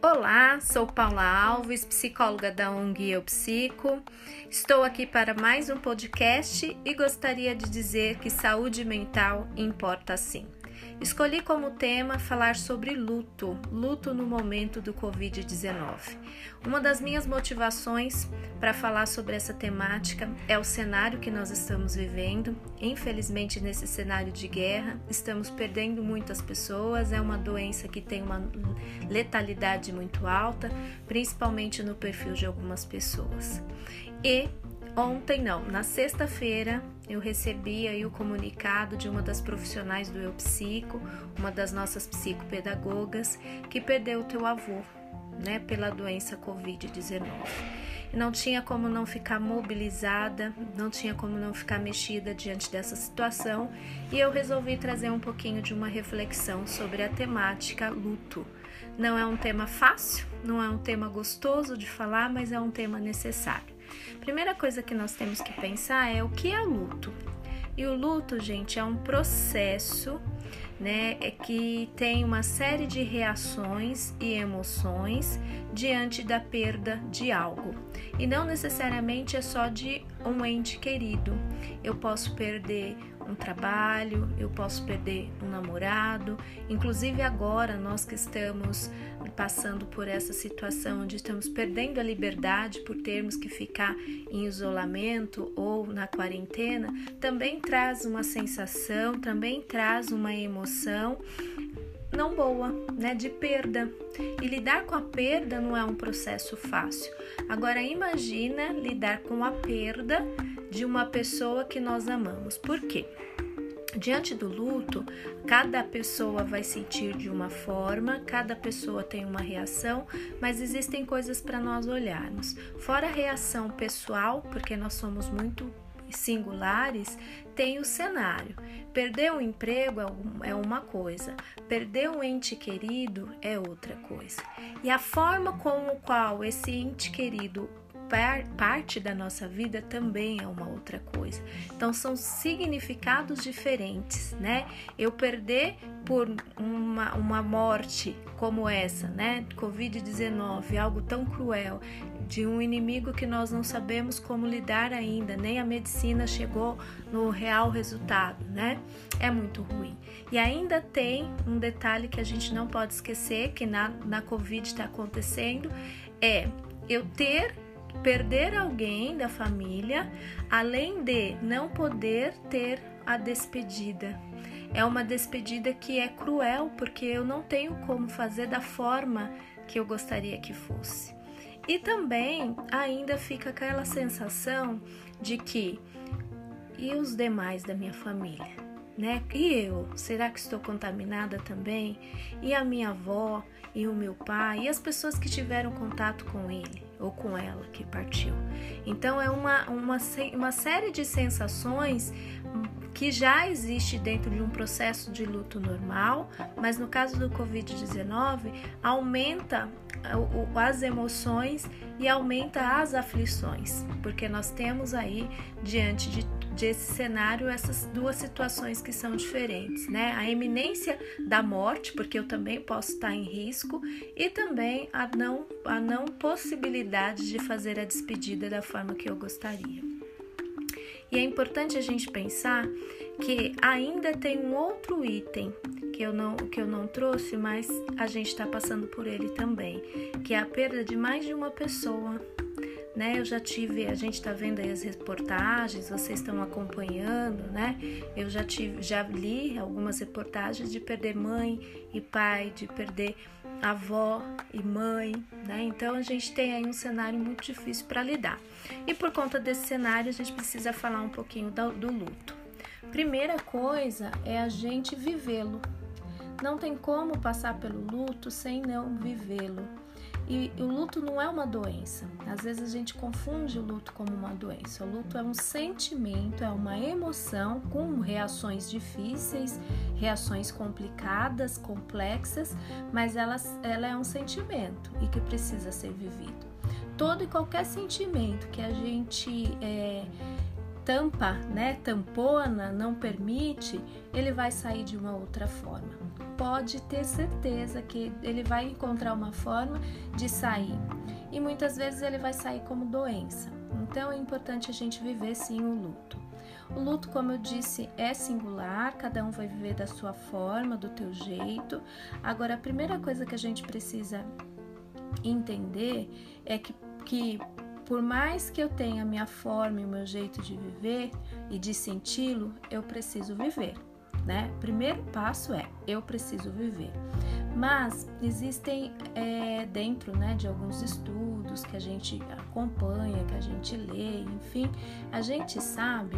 Olá, sou Paula Alves, psicóloga da ONG Eu Psico. Estou aqui para mais um podcast e gostaria de dizer que saúde mental importa sim. Escolhi como tema falar sobre luto, luto no momento do Covid-19. Uma das minhas motivações para falar sobre essa temática é o cenário que nós estamos vivendo. Infelizmente, nesse cenário de guerra, estamos perdendo muitas pessoas. É uma doença que tem uma letalidade muito alta, principalmente no perfil de algumas pessoas. E Ontem não, na sexta-feira eu recebi aí o comunicado de uma das profissionais do Eu Psico, uma das nossas psicopedagogas, que perdeu o teu avô, né, pela doença Covid-19. Não tinha como não ficar mobilizada, não tinha como não ficar mexida diante dessa situação, e eu resolvi trazer um pouquinho de uma reflexão sobre a temática luto. Não é um tema fácil, não é um tema gostoso de falar, mas é um tema necessário. Primeira coisa que nós temos que pensar é o que é luto. E o luto, gente, é um processo, né, é que tem uma série de reações e emoções diante da perda de algo. E não necessariamente é só de um ente querido. Eu posso perder um trabalho, eu posso perder um namorado. Inclusive agora nós que estamos passando por essa situação onde estamos perdendo a liberdade por termos que ficar em isolamento ou na quarentena, também traz uma sensação, também traz uma emoção não boa, né, de perda. E lidar com a perda não é um processo fácil. Agora imagina lidar com a perda de uma pessoa que nós amamos. Por quê? Diante do luto, cada pessoa vai sentir de uma forma, cada pessoa tem uma reação, mas existem coisas para nós olharmos. Fora a reação pessoal, porque nós somos muito singulares, tem o cenário. Perder um emprego é, é uma coisa, perder um ente querido é outra coisa. E a forma com o qual esse ente querido parte da nossa vida também é uma outra coisa. Então são significados diferentes, né? Eu perder por uma, uma morte como essa, né? Covid-19, algo tão cruel, de um inimigo que nós não sabemos como lidar ainda, nem a medicina chegou no real resultado, né? É muito ruim. E ainda tem um detalhe que a gente não pode esquecer que na, na Covid está acontecendo: é eu ter perder alguém da família, além de não poder ter a despedida. É uma despedida que é cruel porque eu não tenho como fazer da forma que eu gostaria que fosse. E também ainda fica aquela sensação de que e os demais da minha família, né? E eu, será que estou contaminada também? E a minha avó, e o meu pai, e as pessoas que tiveram contato com ele? Ou com ela que partiu. Então é uma, uma, uma série de sensações que já existe dentro de um processo de luto normal, mas no caso do Covid-19 aumenta as emoções e aumenta as aflições, porque nós temos aí diante de desse cenário essas duas situações que são diferentes, né? A eminência da morte, porque eu também posso estar em risco, e também a não, a não possibilidade de fazer a despedida da forma que eu gostaria. E é importante a gente pensar que ainda tem um outro item que eu não, que eu não trouxe, mas a gente está passando por ele também, que é a perda de mais de uma pessoa né? Eu já tive, a gente está vendo aí as reportagens, vocês estão acompanhando, né? Eu já tive, já li algumas reportagens de perder mãe e pai, de perder avó e mãe, né? Então a gente tem aí um cenário muito difícil para lidar. E por conta desse cenário, a gente precisa falar um pouquinho do, do luto. Primeira coisa é a gente vivê-lo. Não tem como passar pelo luto sem não vivê-lo. E o luto não é uma doença. Às vezes a gente confunde o luto como uma doença. O luto é um sentimento, é uma emoção com reações difíceis, reações complicadas, complexas, mas ela, ela é um sentimento e que precisa ser vivido. Todo e qualquer sentimento que a gente é, tampa, né, tampona, não permite, ele vai sair de uma outra forma. Pode ter certeza que ele vai encontrar uma forma de sair. E muitas vezes ele vai sair como doença. Então é importante a gente viver sim o luto. O luto, como eu disse, é singular, cada um vai viver da sua forma, do teu jeito. Agora, a primeira coisa que a gente precisa entender é que, que por mais que eu tenha minha forma e o meu jeito de viver e de senti-lo, eu preciso viver, né? Primeiro passo é eu preciso viver. Mas existem é, dentro né, de alguns estudos que a gente acompanha, que a gente lê, enfim, a gente sabe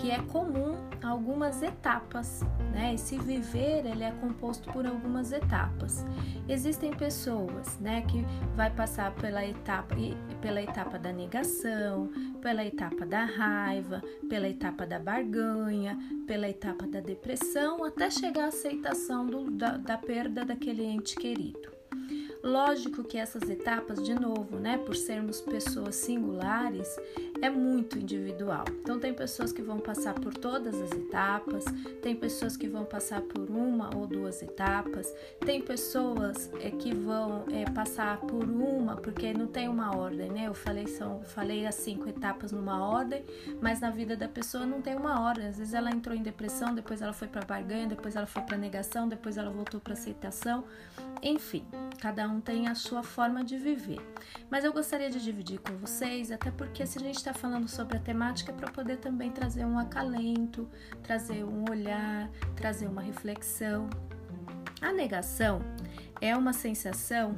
que é comum algumas etapas, né? Esse viver ele é composto por algumas etapas. Existem pessoas, né, que vai passar pela etapa pela etapa da negação, pela etapa da raiva, pela etapa da barganha, pela etapa da depressão, até chegar à aceitação do, da, da perda daquele ente querido. Lógico que essas etapas, de novo, né, por sermos pessoas singulares, é muito individual. Então, tem pessoas que vão passar por todas as etapas, tem pessoas que vão passar por uma ou duas etapas, tem pessoas é, que vão é, passar por uma, porque não tem uma ordem, né? Eu falei, são, falei as cinco etapas numa ordem, mas na vida da pessoa não tem uma ordem. Às vezes ela entrou em depressão, depois ela foi para barganha, depois ela foi para negação, depois ela voltou para aceitação. Enfim, cada um tem a sua forma de viver. Mas eu gostaria de dividir com vocês, até porque se a gente está falando sobre a temática é para poder também trazer um acalento, trazer um olhar, trazer uma reflexão. A negação é uma sensação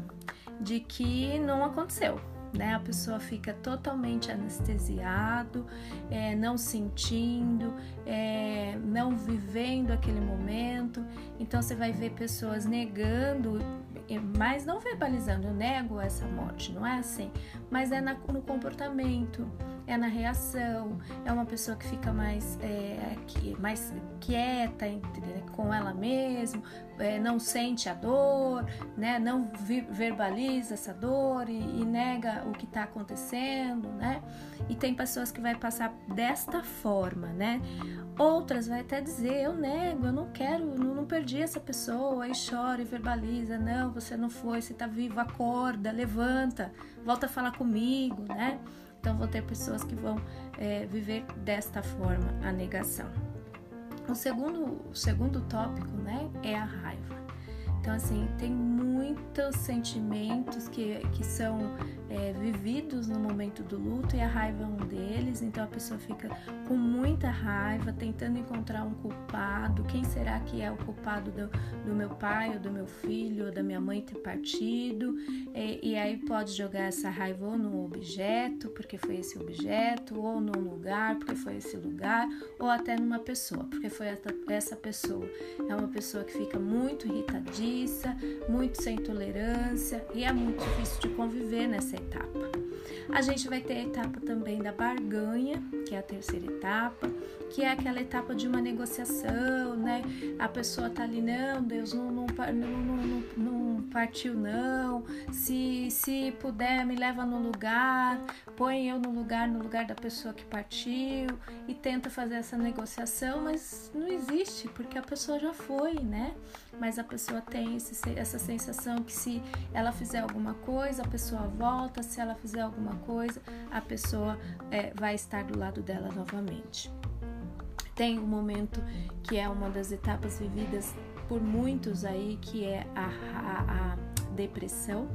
de que não aconteceu, né? A pessoa fica totalmente anestesiado, é, não sentindo, é, não vivendo aquele momento. Então você vai ver pessoas negando, mas não verbalizando, eu nego essa morte, não é assim, mas é na, no comportamento é na reação, é uma pessoa que fica mais, é, mais quieta com ela mesma, é, não sente a dor, né, não verbaliza essa dor e, e nega o que está acontecendo, né? E tem pessoas que vai passar desta forma, né? Outras vai até dizer, eu nego, eu não quero, não, não perdi essa pessoa, aí chora e verbaliza, não, você não foi, você está vivo, acorda, levanta, volta a falar comigo, né? Então, vão ter pessoas que vão é, viver desta forma a negação. O segundo, o segundo tópico né, é a raiva. Então, assim, tem muitos sentimentos que, que são é, vividos no momento do luto e a raiva é um deles. Então, a pessoa fica com muita raiva, tentando encontrar um culpado. Quem será que é o culpado do, do meu pai, ou do meu filho, ou da minha mãe ter partido? E, e aí pode jogar essa raiva ou num objeto, porque foi esse objeto, ou num lugar, porque foi esse lugar, ou até numa pessoa, porque foi essa pessoa. É uma pessoa que fica muito irritadinha muito sem tolerância e é muito difícil de conviver nessa etapa. A gente vai ter a etapa também da barganha, que é a terceira etapa, que é aquela etapa de uma negociação, né? A pessoa tá ali, não, Deus, não, não, não, não, partiu, não. Se, se puder, me leva no lugar, põe eu no lugar, no lugar da pessoa que partiu e tenta fazer essa negociação, mas não existe, porque a pessoa já foi, né? Mas a pessoa tem esse, essa sensação que se ela fizer alguma coisa, a pessoa volta, se ela fizer alguma coisa, a pessoa é, vai estar do lado dela novamente. Tem um momento que é uma das etapas vividas por muitos aí, que é a, a, a depressão,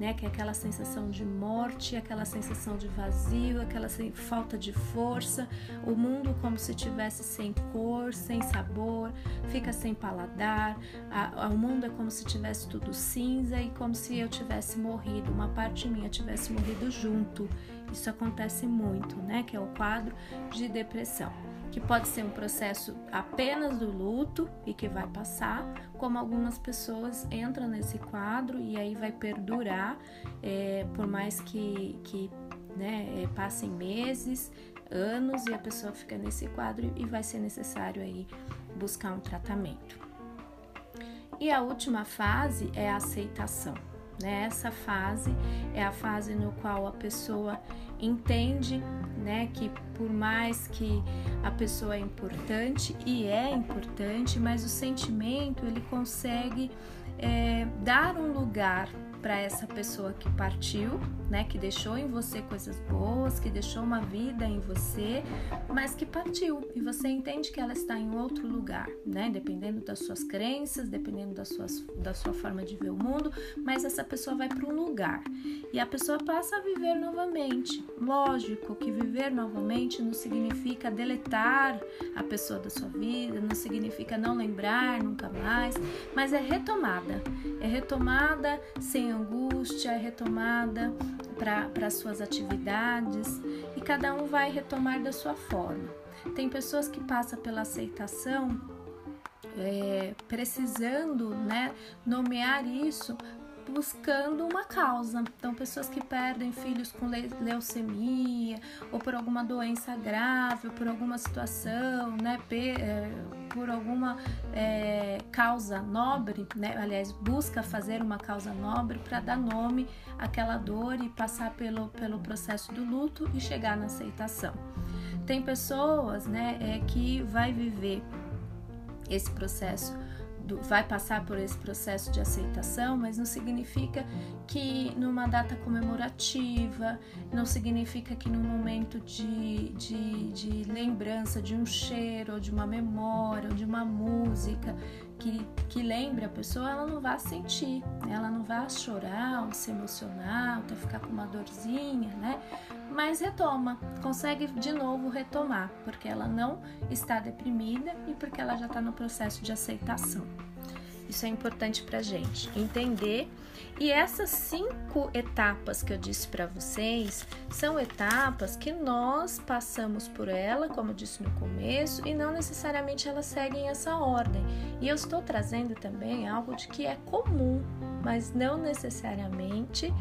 né? Que é aquela sensação de morte, aquela sensação de vazio, aquela falta de força, o mundo como se tivesse sem cor, sem sabor, fica sem paladar, a, a, o mundo é como se tivesse tudo cinza e como se eu tivesse morrido, uma parte minha tivesse morrido junto. Isso acontece muito, né? Que é o quadro de depressão que pode ser um processo apenas do luto e que vai passar, como algumas pessoas entram nesse quadro e aí vai perdurar, é, por mais que, que né, é, passem meses, anos e a pessoa fica nesse quadro e vai ser necessário aí buscar um tratamento. E a última fase é a aceitação Né? Essa fase é a fase no qual a pessoa entende né, que por mais que a pessoa é importante e é importante, mas o sentimento ele consegue é, dar um lugar para essa pessoa que partiu, né, que deixou em você coisas boas, que deixou uma vida em você, mas que partiu. E você entende que ela está em outro lugar, né, dependendo das suas crenças, dependendo das suas, da sua forma de ver o mundo, mas essa pessoa vai para um lugar. E a pessoa passa a viver novamente. Lógico que viver novamente não significa deletar a pessoa da sua vida, não significa não lembrar nunca mais, mas é retomada, é retomada sem angústia, é retomada para suas atividades e cada um vai retomar da sua forma. Tem pessoas que passam pela aceitação é, precisando né, nomear isso buscando uma causa. Então, pessoas que perdem filhos com leucemia ou por alguma doença grave, ou por alguma situação, né, é, por alguma é, causa nobre, né, aliás, busca fazer uma causa nobre para dar nome àquela dor e passar pelo, pelo processo do luto e chegar na aceitação. Tem pessoas né, é, que vai viver esse processo vai passar por esse processo de aceitação, mas não significa que numa data comemorativa, não significa que num momento de, de, de lembrança de um cheiro, ou de uma memória, ou de uma música que, que lembre a pessoa, ela não vai sentir, né? ela não vai chorar, ou se emocionar, ou até ficar com uma dorzinha, né? mas retoma, consegue de novo retomar, porque ela não está deprimida e porque ela já está no processo de aceitação. Isso é importante para gente entender. E essas cinco etapas que eu disse para vocês são etapas que nós passamos por ela, como eu disse no começo, e não necessariamente elas seguem essa ordem. E eu estou trazendo também algo de que é comum, mas não necessariamente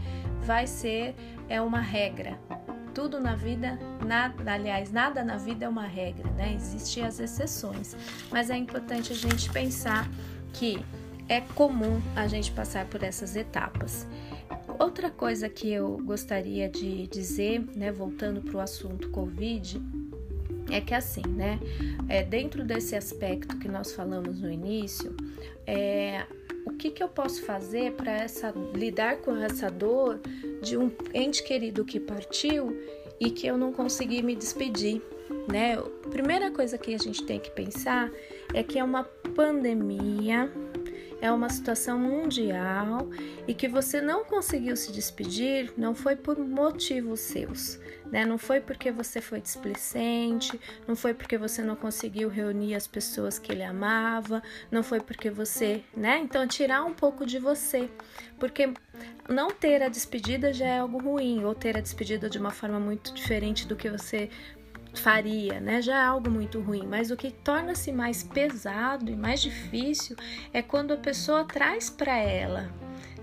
vai ser é uma regra, tudo na vida, nada, aliás, nada na vida é uma regra, né? Existem as exceções, mas é importante a gente pensar que é comum a gente passar por essas etapas. Outra coisa que eu gostaria de dizer, né, voltando para o assunto Covid, é que assim, né, é, dentro desse aspecto que nós falamos no início, é, o que, que eu posso fazer para lidar com essa dor de um ente querido que partiu e que eu não consegui me despedir, né? Primeira coisa que a gente tem que pensar é que é uma pandemia, é uma situação mundial e que você não conseguiu se despedir não foi por motivos seus, né? Não foi porque você foi displicente, não foi porque você não conseguiu reunir as pessoas que ele amava, não foi porque você, né? Então tirar um pouco de você, porque não ter a despedida já é algo ruim, ou ter a despedida de uma forma muito diferente do que você faria, né? Já é algo muito ruim, mas o que torna-se mais pesado e mais difícil é quando a pessoa traz para ela,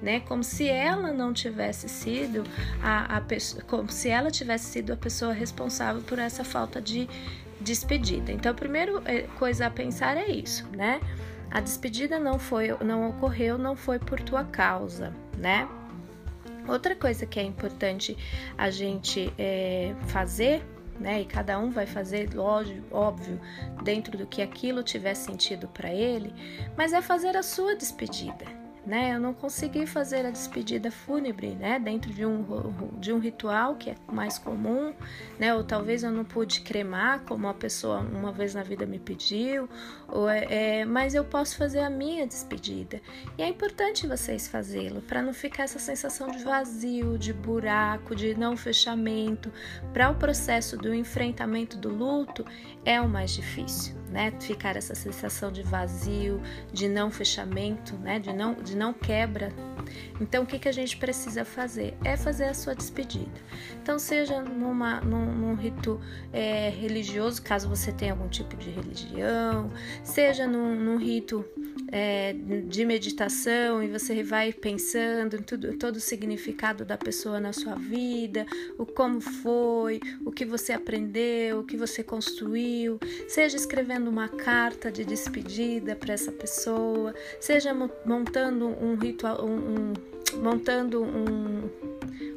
né? Como se ela não tivesse sido a, a pessoa, como se ela tivesse sido a pessoa responsável por essa falta de despedida. Então, a primeira é, coisa a pensar é isso, né? A despedida não foi, não ocorreu, não foi por tua causa, né? Outra coisa que é importante a gente é, fazer né? E cada um vai fazer, lógico, óbvio, dentro do que aquilo tiver sentido para ele, mas é fazer a sua despedida né? Eu não consegui fazer a despedida fúnebre, né? Dentro de um, de um ritual que é mais comum, né? Ou talvez eu não pude cremar, como a pessoa uma vez na vida me pediu, ou é, é mas eu posso fazer a minha despedida. E é importante vocês fazê-lo para não ficar essa sensação de vazio, de buraco, de não fechamento. Para o processo do enfrentamento do luto é o mais difícil, né? Ficar essa sensação de vazio, de não fechamento, né? De não de não quebra. Então, o que, que a gente precisa fazer? É fazer a sua despedida. Então, seja numa, num, num rito é, religioso, caso você tenha algum tipo de religião, seja num, num rito é, de meditação e você vai pensando em tudo, todo o significado da pessoa na sua vida, o como foi, o que você aprendeu, o que você construiu, seja escrevendo uma carta de despedida para essa pessoa, seja montando um ritual, um, um montando um,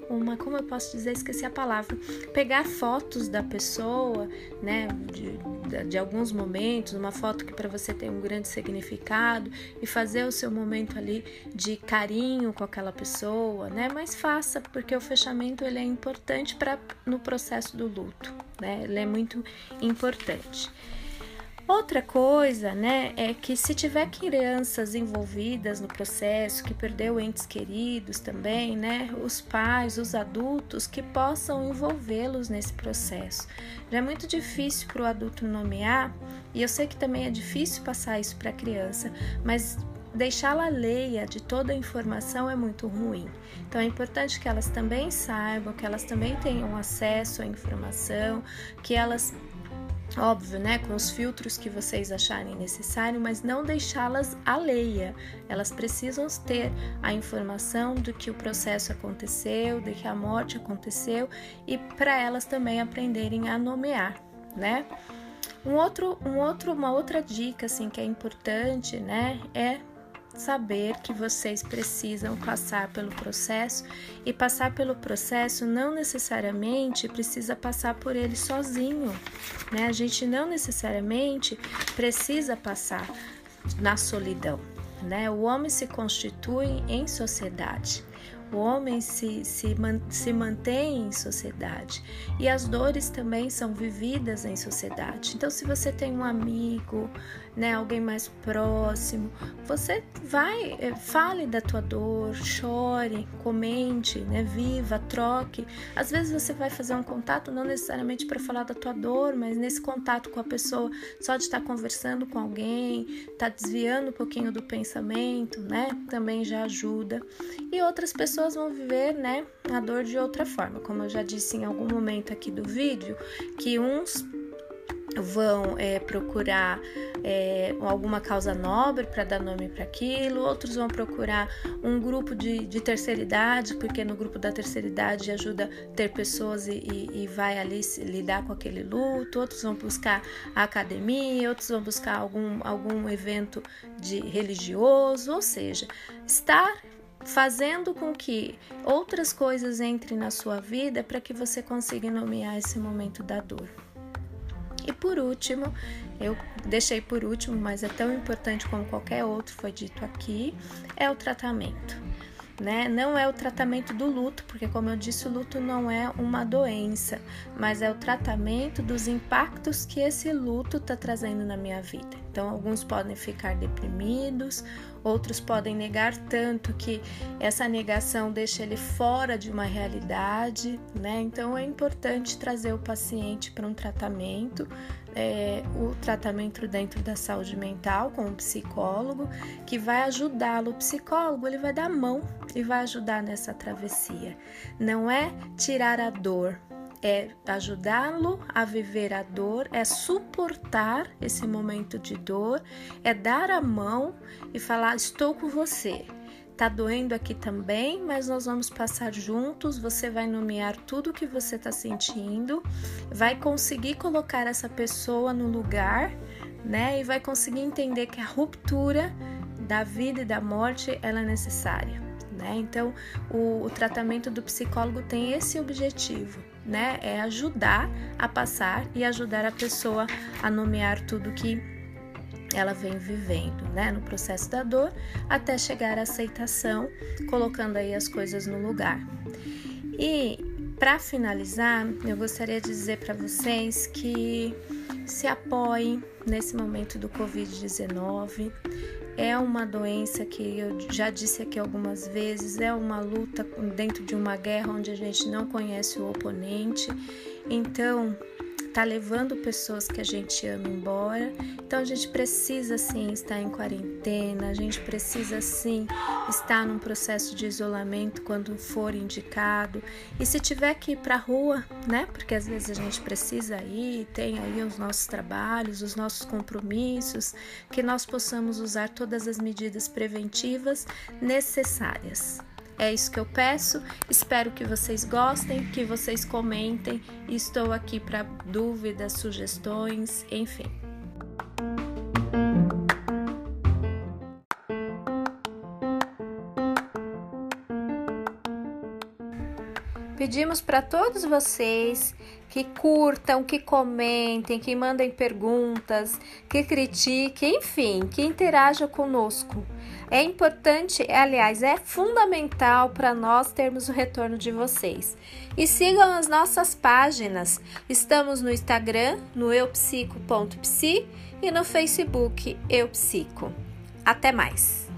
uma, como eu posso dizer, esqueci a palavra, pegar fotos da pessoa, né, de, de, de alguns momentos, uma foto que para você tem um grande significado e fazer o seu momento ali de carinho com aquela pessoa, né, mas faça, porque o fechamento ele é importante para no processo do luto, né, ele é muito importante. Outra coisa, né, é que se tiver crianças envolvidas no processo, que perdeu entes queridos também, né, os pais, os adultos que possam envolvê-los nesse processo. Já é muito difícil para o adulto nomear, e eu sei que também é difícil passar isso para a criança, mas deixá-la alheia de toda a informação é muito ruim. Então é importante que elas também saibam, que elas também tenham acesso à informação, que elas Óbvio, né? Com os filtros que vocês acharem necessário, mas não deixá-las alheia. Elas precisam ter a informação do que o processo aconteceu, de que a morte aconteceu e para elas também aprenderem a nomear, né? Um outro, um outro, uma outra dica assim que é importante, né, é saber que vocês precisam passar pelo processo e passar pelo processo não necessariamente precisa passar por ele sozinho, né? A gente não necessariamente precisa passar na solidão, né? O homem se constitui em sociedade. O homem se, se, se mantém em sociedade e as dores também são vividas em sociedade. Então, se você tem um amigo, né, alguém mais próximo, você vai, eh, fale da tua dor, chore, comente, né, viva, troque. Às vezes você vai fazer um contato não necessariamente para falar da tua dor, mas nesse contato com a pessoa, só de estar conversando com alguém, tá desviando um pouquinho do pensamento, né, também já ajuda. E outras pessoas vão viver, né, a dor de outra forma, como eu já disse em algum momento aqui do vídeo, que uns vão é, procurar é, alguma causa nobre para dar nome para aquilo, outros vão procurar um grupo de, de, terceira idade, porque no grupo da terceira idade ajuda a ter pessoas e, e, e, vai ali lidar com aquele luto, outros vão buscar a academia, outros vão buscar algum, algum evento de religioso, ou seja, estar fazendo com que outras coisas entrem na sua vida para que você consiga nomear esse momento da dor. E por último, eu deixei por último, mas é tão importante como qualquer outro, foi dito aqui, é o tratamento. Né? Não é o tratamento do luto, porque como eu disse, o luto não é uma doença, mas é o tratamento dos impactos que esse luto está trazendo na minha vida. Então, alguns podem ficar deprimidos, outros podem negar tanto que essa negação deixa ele fora de uma realidade, né? Então, é importante trazer o paciente para um tratamento, é, o tratamento dentro da saúde mental com um psicólogo que vai ajudá-lo. O psicólogo ele vai dar mão e vai ajudar nessa travessia. Não é tirar a dor, é ajudá-lo a viver a dor, é suportar esse momento de dor, é dar a mão e falar: estou com você. Tá doendo aqui também, mas nós vamos passar juntos. Você vai nomear tudo que você está sentindo, vai conseguir colocar essa pessoa no lugar, né? E vai conseguir entender que a ruptura da vida e da morte ela é necessária, né? Então, o, o tratamento do psicólogo tem esse objetivo né? É ajudar a passar e ajudar a pessoa a nomear tudo que ela vem vivendo, né, no processo da dor, até chegar à aceitação, colocando aí as coisas no lugar. E para finalizar, eu gostaria de dizer para vocês que se apoiem nesse momento do Covid-19 é uma doença que eu já disse aqui algumas vezes, é uma luta dentro de uma guerra onde a gente não conhece o oponente. Então, tá levando pessoas que a gente ama embora. Então a gente precisa sim estar em quarentena, a gente precisa sim estar num processo de isolamento quando for indicado. E se tiver que ir para rua, né? Porque às vezes a gente precisa ir, tem aí os nossos trabalhos, os nossos compromissos, que nós possamos usar todas as medidas preventivas necessárias. É isso que eu peço. Espero que vocês gostem, que vocês comentem. Estou aqui para dúvidas, sugestões, enfim. Pedimos para todos vocês que curtam, que comentem, que mandem perguntas, que critiquem, enfim, que interajam conosco. É importante, aliás, é fundamental para nós termos o retorno de vocês. E sigam as nossas páginas. Estamos no Instagram, no eupsico.psi e no Facebook Eupsico. Até mais!